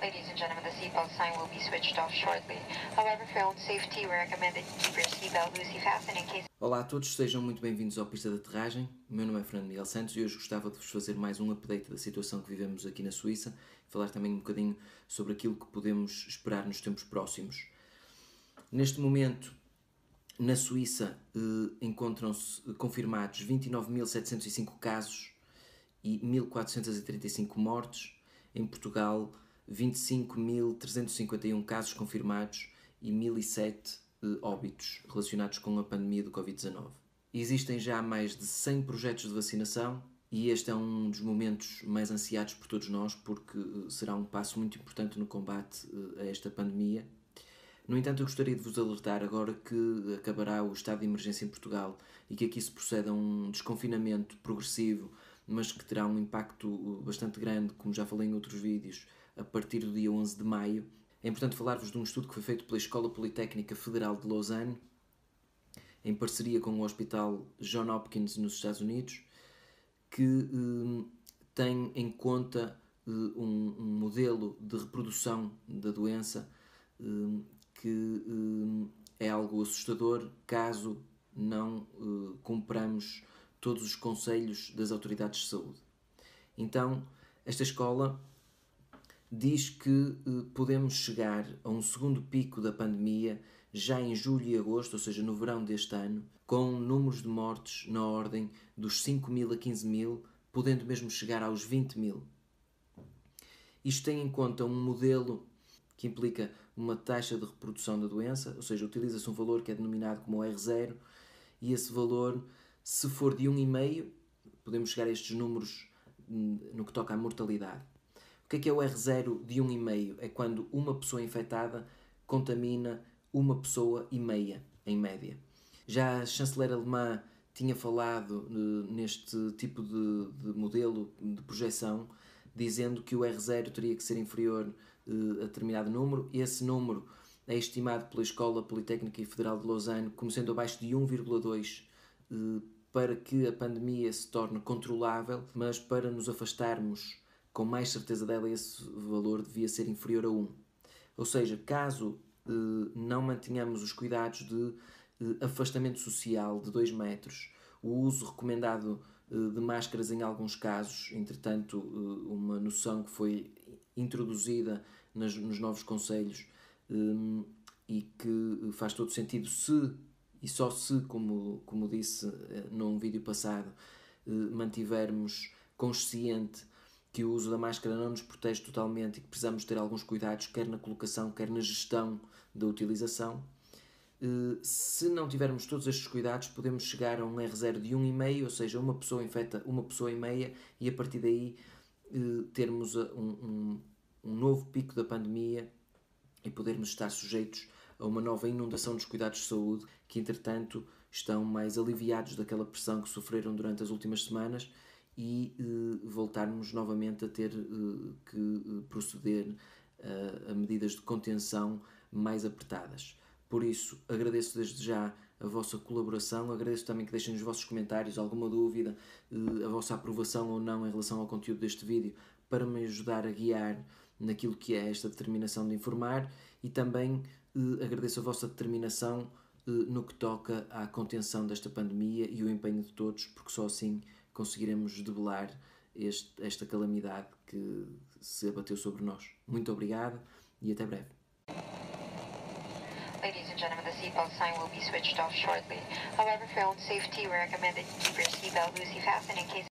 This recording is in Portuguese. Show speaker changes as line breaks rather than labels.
Ladies and gentlemen, the seatbelt sign will be switched off shortly. However, for own safety, we recommend that you keep your seatbelt loosely fastened in case
Olá a todos, sejam muito bem-vindos ao Pista de Aterragem. O meu nome é Fernando Miguel Santos e hoje gostava de vos fazer mais um update da situação que vivemos aqui na Suíça e falar também um bocadinho sobre aquilo que podemos esperar nos tempos próximos. Neste momento, na Suíça, eh, encontram-se confirmados 29.705 casos e 1.435 mortes. Em Portugal, 25.351 casos confirmados e 1.007 eh, óbitos relacionados com a pandemia do Covid-19. Existem já mais de 100 projetos de vacinação e este é um dos momentos mais ansiados por todos nós porque eh, será um passo muito importante no combate eh, a esta pandemia. No entanto, eu gostaria de vos alertar agora que acabará o estado de emergência em Portugal e que aqui se procede a um desconfinamento progressivo, mas que terá um impacto bastante grande, como já falei em outros vídeos, a partir do dia 11 de maio. É importante falar-vos de um estudo que foi feito pela Escola Politécnica Federal de Lausanne, em parceria com o Hospital John Hopkins nos Estados Unidos, que eh, tem em conta eh, um, um, modelo de reprodução da doença eh, que é algo assustador caso não cumpramos todos os conselhos das autoridades de saúde. Então, esta escola diz que eh, podemos chegar a um segundo pico da pandemia já em julho e agosto, ou seja, no verão deste ano, com números de mortes na ordem dos 5 mil a 15 mil, podendo mesmo chegar aos 20 mil. Isto tem em conta um modelo que implica uma taxa de reprodução da doença, ou seja, utiliza-se um valor que é denominado como R0, e esse valor, se for de 1,5, podemos chegar a estes números hum, no que toca à mortalidade que é que é o R0 de 1,5? É quando uma pessoa infectada contamina uma pessoa e meia, em média. Já a chanceler alemã tinha falado uh, neste tipo de, de, modelo de projeção, dizendo que o R0 teria que ser inferior uh, a determinado número. Esse número é estimado pela Escola Politécnica e Federal de Lausanne como sendo abaixo de 1,2 uh, para que a pandemia se torne controlável, mas para nos afastarmos com mais certeza dela esse valor devia ser inferior a 1. Ou seja, caso eh, não mantenhamos os cuidados de eh, afastamento social de 2 metros, o uso recomendado eh, de máscaras em alguns casos, entretanto, eh, uma noção que foi introduzida nas, nos novos conselhos eh, e que faz todo sentido se e só se, como, como disse eh, num vídeo passado, mantivermos consciente que o uso da máscara não nos protege totalmente e que precisamos ter alguns cuidados, quer na colocação, quer na gestão da utilização. Eh, se não tivermos todos estes cuidados, podemos chegar a um R0 de 1,5, ou seja, uma pessoa infecta uma pessoa e meia, e a partir daí eh, termos um, um, um novo pico da pandemia e podermos estar sujeitos a uma nova inundação dos cuidados de saúde, que entretanto estão mais aliviados daquela pressão que sofreram durante as últimas semanas e uh, voltarmos novamente a ter uh, que uh, proceder a medidas de contenção mais apertadas. Por isso, agradeço desde já a vossa colaboração, agradeço também que deixem nos vossos comentários alguma dúvida, a vossa aprovação ou não em relação ao conteúdo deste vídeo, para me ajudar a guiar naquilo que é esta determinação de informar e também agradeço a vossa determinação no que toca à contenção desta pandemia e o empenho de todos, porque só assim conseguiremos debelar este, esta calamidade que se abateu sobre nós. Muito obrigado e até breve.
Ladies and gentlemen, the seatbelt sign will be switched off shortly. However, for own safety, we recommend that you keep your seatbelt loosely fastened in case